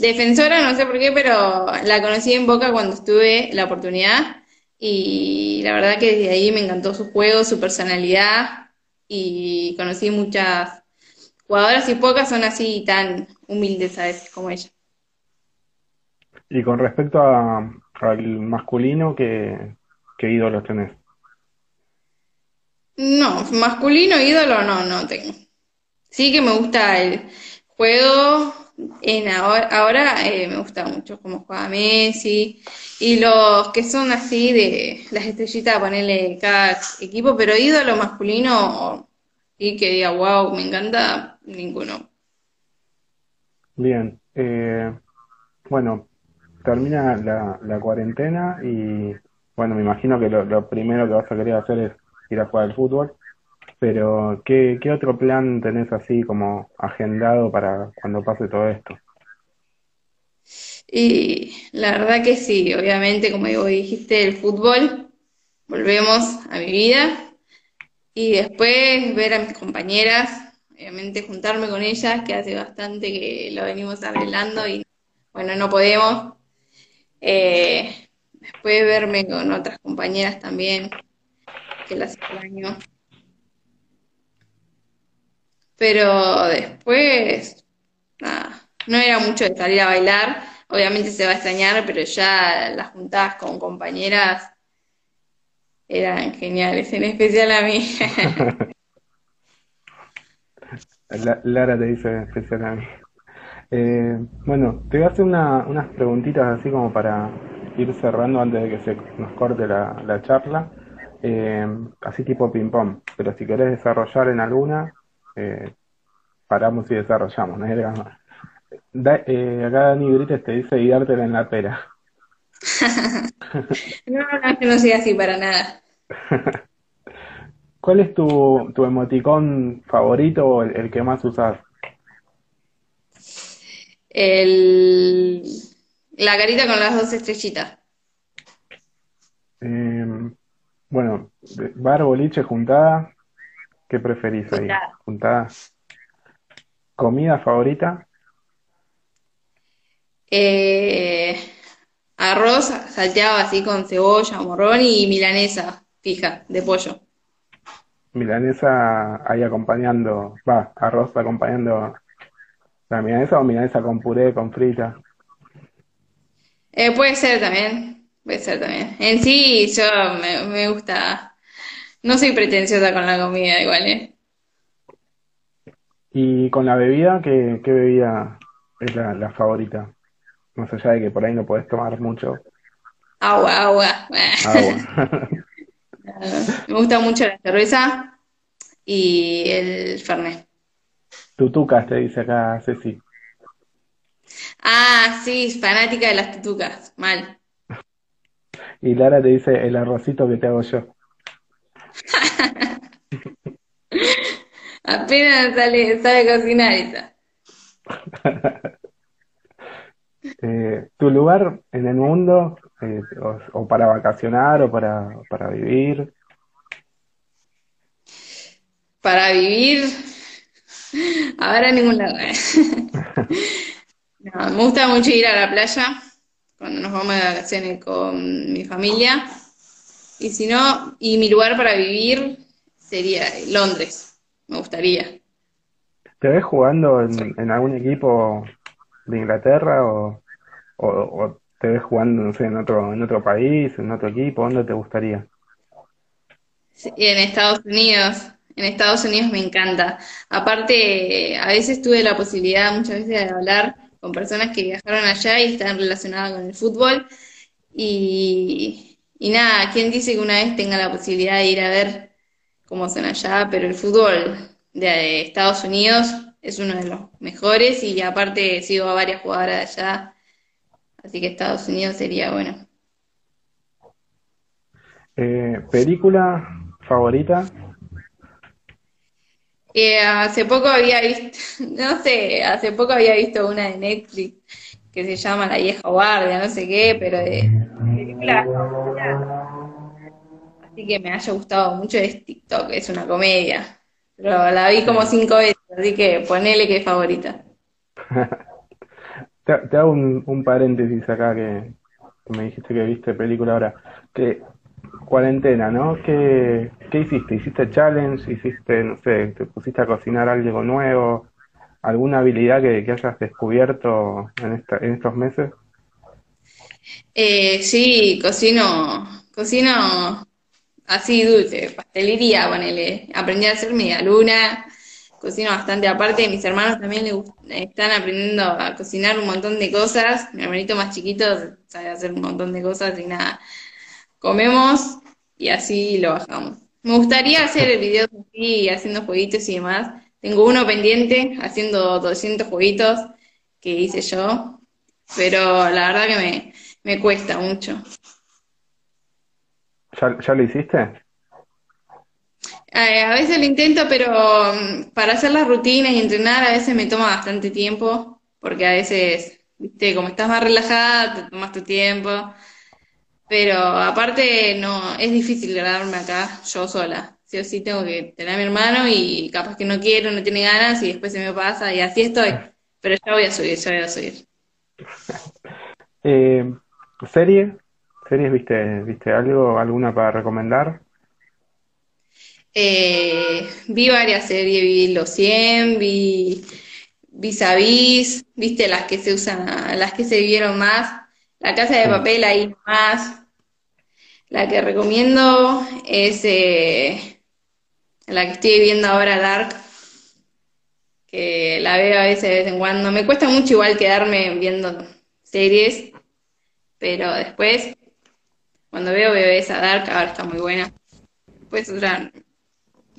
S2: Defensora, no sé por qué, pero la conocí en Boca cuando estuve la oportunidad y la verdad que desde ahí me encantó su juego, su personalidad y conocí muchas jugadoras y pocas son así tan humildes a veces como ella.
S1: Y con respecto a, al masculino, ¿qué, qué ídolos tenés?
S2: No, masculino ídolo no, no tengo. Sí que me gusta el juego, en ahora, ahora eh, me gusta mucho cómo juega Messi y los que son así de las estrellitas, ponerle cada equipo, pero ídolo masculino y que diga, wow, me encanta, ninguno.
S1: Bien, eh, bueno, termina la, la cuarentena y bueno, me imagino que lo, lo primero que vas a querer hacer es ir a jugar al fútbol, pero ¿qué, qué otro plan tenés así como agendado para cuando pase todo esto?
S2: Y la verdad que sí, obviamente, como dijiste, el fútbol, volvemos a mi vida y después ver a mis compañeras, obviamente juntarme con ellas, que hace bastante que lo venimos arreglando y bueno, no podemos. Eh, después verme con otras compañeras también, que las extraño. Pero después, nada, no era mucho de salir a bailar. Obviamente se va a extrañar, pero ya las juntadas con compañeras eran geniales, en especial a mí.
S1: Lara te dice en especial a mí. Eh, bueno, te voy a hacer una, unas preguntitas así como para ir cerrando antes de que se nos corte la, la charla. Eh, así tipo ping-pong, pero si querés desarrollar en alguna, eh, paramos y desarrollamos, no. Da, eh, acá Dani Brites te dice guiártela en la pera.
S2: no, no, que no soy así para nada.
S1: ¿Cuál es tu, tu emoticón favorito o el, el que más usas?
S2: El, la carita con las dos estrellitas.
S1: Eh, bueno, bar, boliche, juntada. ¿Qué preferís ahí?
S2: Juntada.
S1: Juntada. ¿Comida favorita?
S2: Eh, arroz salteado así con cebolla, morrón y milanesa fija de pollo.
S1: Milanesa ahí acompañando, va, arroz acompañando la milanesa o milanesa con puré, con frita.
S2: Eh, puede ser también, puede ser también. En sí, yo me, me gusta, no soy pretenciosa con la comida igual, ¿eh?
S1: Y con la bebida, ¿qué, qué bebida es la, la favorita? Más allá de que por ahí no podés tomar mucho
S2: Agua, agua.
S1: agua.
S2: Me gusta mucho la cerveza y el Fernet.
S1: Tutucas, te dice acá Ceci.
S2: Ah, sí, fanática de las tutucas, mal.
S1: Y Lara te dice el arrocito que te hago yo.
S2: Apenas sale, sabe cocinar esa.
S1: Eh, ¿tu lugar en el mundo, eh, o, o para vacacionar o para, para vivir?
S2: Para vivir, ahora en ningún lado. No, me gusta mucho ir a la playa cuando nos vamos de vacaciones con mi familia. Y si no, y mi lugar para vivir sería Londres, me gustaría.
S1: ¿Te ves jugando en, en algún equipo de Inglaterra o, o, o te ves jugando, no sé, en otro, en otro país, en otro equipo? ¿Dónde te gustaría?
S2: Sí, en Estados Unidos, en Estados Unidos me encanta. Aparte, a veces tuve la posibilidad muchas veces de hablar con personas que viajaron allá y están relacionadas con el fútbol. Y, y nada, ¿quién dice que una vez tenga la posibilidad de ir a ver cómo son allá? Pero el fútbol de Estados Unidos, es uno de los mejores y aparte sigo a varias jugadoras de allá, así que Estados Unidos sería bueno.
S1: Eh, ¿Película favorita?
S2: Eh, hace poco había visto, no sé, hace poco había visto una de Netflix que se llama La vieja guardia, no sé qué, pero de película así que me haya gustado mucho es TikTok, es una comedia, pero la vi como cinco veces, así que ponele que es favorita.
S1: te, hago un, paréntesis acá que, me dijiste que viste película ahora. Que cuarentena, ¿no? ¿Qué, ¿Qué hiciste? ¿Hiciste challenge? ¿Hiciste, no sé, te pusiste a cocinar algo nuevo? ¿Alguna habilidad que, hayas descubierto en, esta, en estos meses?
S2: Eh, sí, cocino, cocino así dulce, pastelería, ponele. Aprendí a hacer media luna, cocino bastante aparte. Mis hermanos también le están aprendiendo a cocinar un montón de cosas. Mi hermanito más chiquito sabe hacer un montón de cosas y nada. Comemos y así lo bajamos. Me gustaría hacer videos así, haciendo jueguitos y demás. Tengo uno pendiente, haciendo 200 jueguitos que hice yo, pero la verdad que me, me cuesta mucho.
S1: ¿Ya, ya lo hiciste?
S2: Eh, a veces lo intento, pero mm, para hacer las rutinas y entrenar a veces me toma bastante tiempo, porque a veces, viste, como estás más relajada, te tomas tu tiempo. Pero aparte, no, es difícil grabarme acá yo sola. Sí o sí tengo que tener a mi hermano y capaz que no quiero, no tiene ganas y después se me pasa y así estoy. Pero ya voy a subir, ya voy a subir.
S1: Eh, ¿Serie? ¿Series viste, viste algo, alguna para recomendar?
S2: Eh, vi varias series, vi Los 100, vi Vis a Vis, viste las que se usan, las que se vieron más. La Casa de Papel ahí más. La que recomiendo es eh, la que estoy viendo ahora, Dark, que la veo a veces de vez en cuando. Me cuesta mucho igual quedarme viendo series, pero después, cuando veo, veo esa Dark, ahora está muy buena. Pues otra,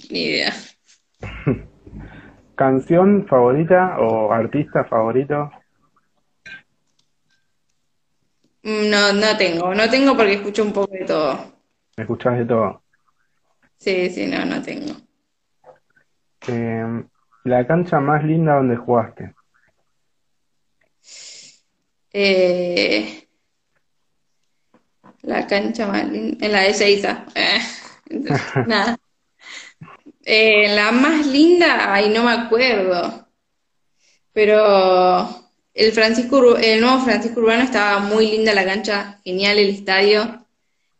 S2: ni idea.
S1: ¿Canción favorita o artista favorito?
S2: No, no tengo, no tengo porque escucho un poco de todo.
S1: ¿Escuchás de todo?
S2: Sí, sí, no, no tengo.
S1: Eh, la cancha más linda donde jugaste.
S2: Eh, la cancha más linda, en la de Seiza. Eh, nada. Eh, la más linda, ay, no me acuerdo. Pero el Francisco, el nuevo Francisco Urbano estaba muy linda la cancha, genial el estadio.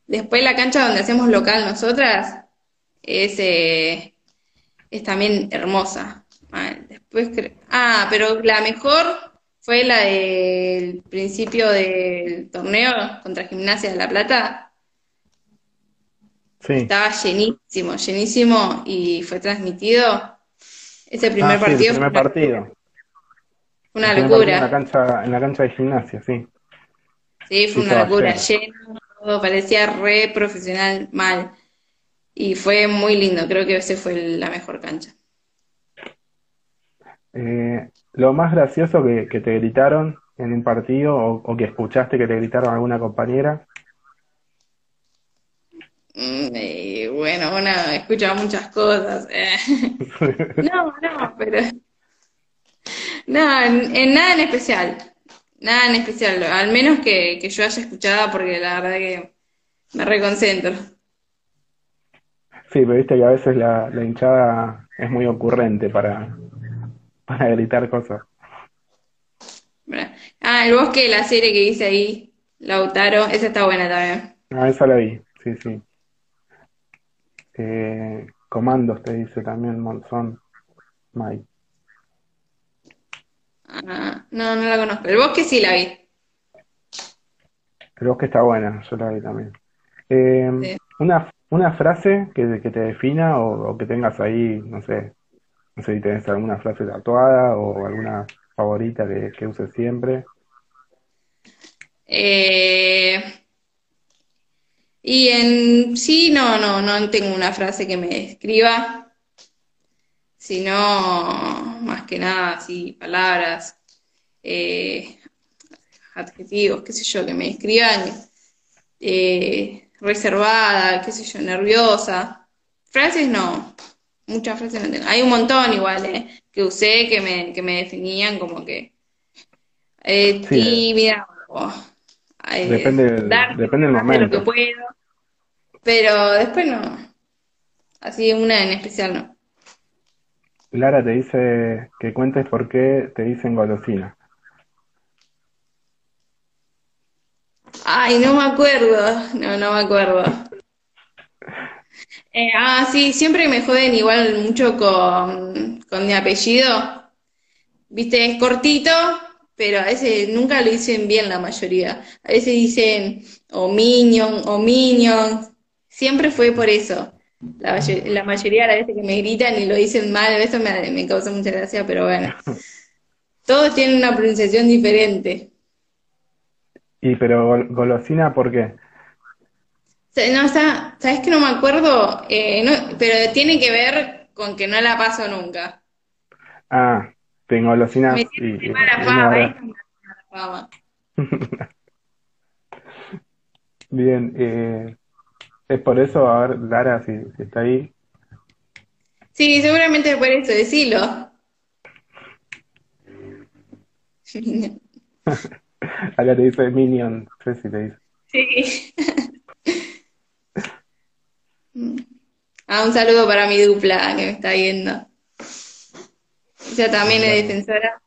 S2: Después la cancha donde hacemos local nosotras es, eh, es también hermosa. Ah, después ah, pero la mejor fue la del principio del torneo contra Gimnasia de La Plata. Sí. Estaba llenísimo, llenísimo y fue transmitido. Ese primer
S1: ah,
S2: partido.
S1: el primer partido.
S2: Una locura.
S1: En la cancha, en la cancha de gimnasia, sí.
S2: Sí, fue una locura, lleno, todo parecía re profesional mal. Y fue muy lindo, creo que ese fue la mejor cancha.
S1: Eh, lo más gracioso que, te gritaron en un partido o, que escuchaste que te gritaron alguna compañera.
S2: Mm, bueno, bueno, escucha muchas cosas. Eh. no, no, pero Nada, en, nada en especial. Nada en especial. Al menos que, yo haya escuchado porque la verdad que me reconcentro.
S1: Sí, pero viste que a veces la, hinchada es muy ocurrente para, para gritar cosas.
S2: Ah, el bosque, la serie que dice ahí, Lautaro, esa está buena también.
S1: Ah, esa la vi, sí, sí. Eh, comandos te dice también Monzón, Mike.
S2: Ah, no, no la conozco. El bosque sí la vi.
S1: El bosque está buena, yo la vi también. Eh, una, una frase que, te defina o, que tengas ahí, no sé, no sé si tenés alguna frase tatuada o alguna favorita que, uses siempre.
S2: Eh, y en sí, no, no, no tengo una frase que me describa. sino más que nada así palabras, eh, adjetivos, qué sé yo, que me describan eh, reservada, qué sé yo, nerviosa. Frases no, muchas frases no tengo. Hay un montón igual, eh, que usé que me, que me definían como que eh, tímida o
S1: eh, depende, del, depende del momento.
S2: Lo que puedo, pero después no. Así una en especial no.
S1: Lara te dice que cuentes por qué te dicen golosina.
S2: Ay, no me acuerdo. No, no me acuerdo. Eh, ah, sí, siempre me joden igual mucho con, con mi apellido. Viste, es cortito, pero a veces nunca lo dicen bien la mayoría. A veces dicen o Minion o Minion. Siempre fue por eso. La, la, mayoría de las veces que me gritan y lo dicen mal, eso me, me causa mucha gracia, pero bueno. Todos tienen una pronunciación diferente.
S1: Y pero golosina, ¿por qué?
S2: No, sabes que no me acuerdo, eh, pero tiene que ver con que no la paso nunca.
S1: Ah, tengo golosinas.
S2: Me tiene mala fama, ¿eh? fama.
S1: Bien, eh, es por eso, a ver, Lara, si, está ahí.
S2: Sí, seguramente es por eso, decilo.
S1: Acá te dice Minion, te dice.
S2: Sí. ah, un saludo para mi dupla que me está viendo. Ella también es defensora.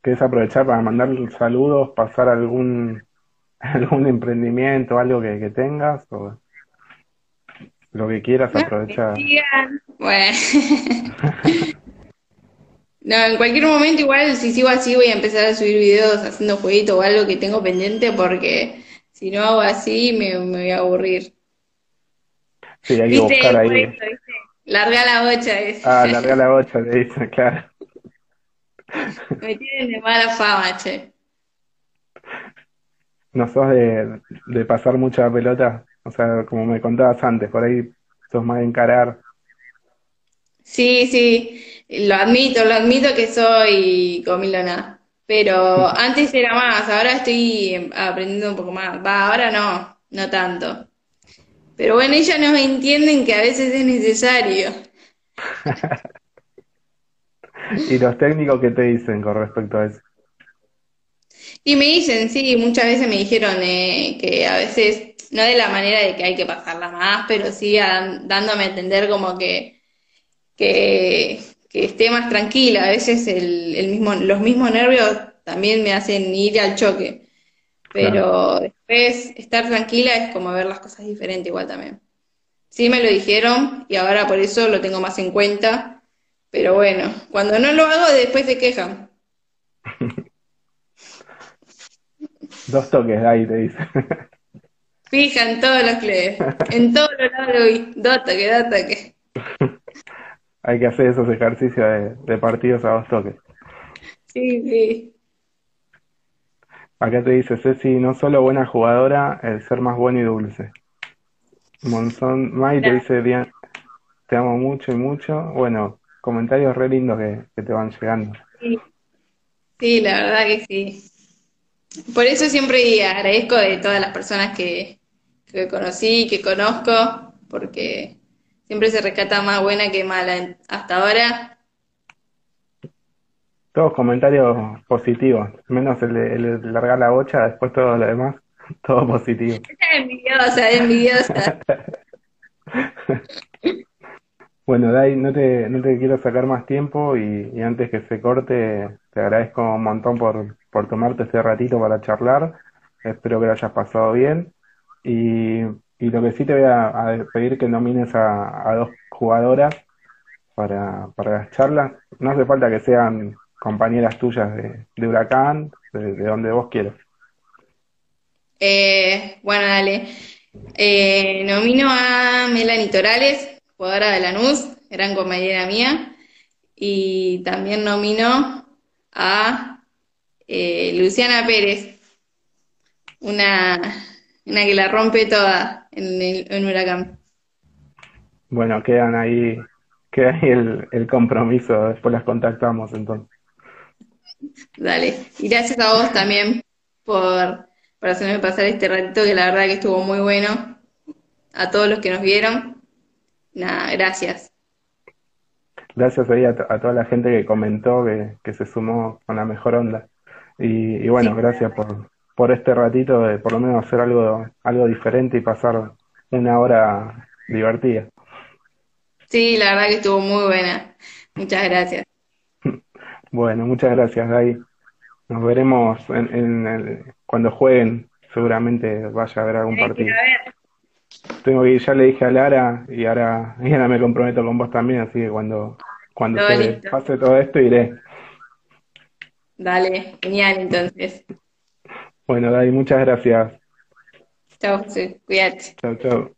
S1: ¿Quieres aprovechar para mandar saludos, pasar algún algún emprendimiento, algo que, tengas? O lo que quieras aprovechar.
S2: Bueno. No, en cualquier momento igual si sigo así voy a empezar a subir videos haciendo jueguito o algo que tengo pendiente porque si no hago así me, voy a aburrir.
S1: Sí, hay que buscar ahí.
S2: Larga la bocha es.
S1: Ah, larga la bocha, le dice, claro.
S2: Me tienen de mala fama, che.
S1: ¿No sos de, de pasar mucha pelota? O sea, como me contabas antes, por ahí sos más de encarar.
S2: Sí, sí. Lo admito, lo admito que soy comilona, pero antes era más, ahora estoy aprendiendo un poco más. Va, ahora no, no tanto. Pero bueno, ellas nos entienden que a veces es necesario.
S1: ¿Y los técnicos qué te dicen con respecto a eso?
S2: Y me dicen, sí, muchas veces me dijeron eh, que a veces, no de la manera de que hay que pasarla más, pero sí dándome a entender como que, que esté más tranquila. A veces el, el mismo, los mismos nervios también me hacen ir al choque. Pero después estar tranquila es como ver las cosas diferente igual también. Sí me lo dijeron y ahora por eso lo tengo más en cuenta. Pero bueno, cuando no lo hago después se quejan.
S1: Dos toques ahí te dice.
S2: Fija en todos los clubes. En todos los lados lo vi. Dos toques, dos toques.
S1: Hay que hacer esos ejercicios de, partidos a dos toques.
S2: Sí, sí.
S1: Acá te dice Ceci, no solo buena jugadora, el ser más bueno y dulce. Monzón May te dice, te amo mucho y mucho. Bueno, comentarios re lindos que, te van llegando.
S2: Sí. sí, la verdad que sí. Por eso siempre agradezco de todas las personas que, que conocí, que conozco, porque Siempre se rescata más buena que mala hasta ahora.
S1: Todos comentarios positivos, menos el de, largar la bocha, después todo lo demás, todo positivo.
S2: Envidiosa, envidiosa.
S1: bueno, Dai, no te, no te quiero sacar más tiempo y, antes que se corte, te agradezco un montón por, por tomarte este ratito para charlar. Espero que lo hayas pasado bien. Y y lo que sí te voy a, pedir que nomines a, dos jugadoras para, para las charlas. No hace falta que sean compañeras tuyas de, Huracán, de, donde vos quieras.
S2: Eh, bueno, dale. Eh, nomino a Melanie Torales, jugadora de Lanús, gran compañera mía. Y también nomino a eh, Luciana Pérez, una, una que la rompe toda en, el, en Huracán.
S1: Bueno, quedan ahí, queda ahí el, el compromiso, después las contactamos entonces.
S2: Dale. Y gracias a vos también por, por hacerme pasar este ratito que la verdad que estuvo muy bueno. A todos los que nos vieron. Nada, gracias.
S1: Gracias ahí a, a toda la gente que comentó, que, que se sumó con la mejor onda. Y, y bueno,
S2: Sí,
S1: gracias por, por este ratito de por lo menos hacer algo, algo diferente y pasar una hora divertida.
S2: sí, la verdad que estuvo muy buena. Muchas gracias.
S1: Bueno, muchas gracias, Dai. Nos veremos en, en el- cuando jueguen. Seguramente vaya a haber algún partido. Tengo que ir, ya le dije a Lara y ahora, y ahora me comprometo con vos también, así que cuando, cuando
S2: Todo
S1: se
S2: listo.
S1: pase todo esto iré.
S2: Dale, genial entonces.
S1: Bueno, Dai, muchas gracias.
S2: Chao, José. Cuídate.
S1: Chau, chau.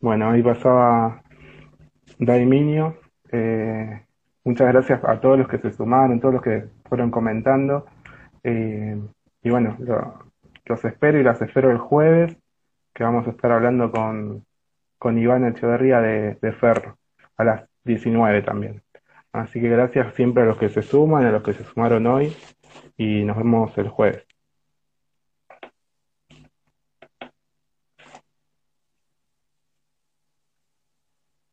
S1: Bueno, ahí pasaba Dai Minio. Eh, muchas gracias a todos los que se sumaron, todos los que fueron comentando. Eh, y bueno, lo- los espero y las espero el jueves, que vamos a estar hablando con, con Iván Echeverría de, de Ferro, a las 19 también. Así que gracias siempre a los que se suman, a los que se sumaron hoy, y nos vemos el jueves.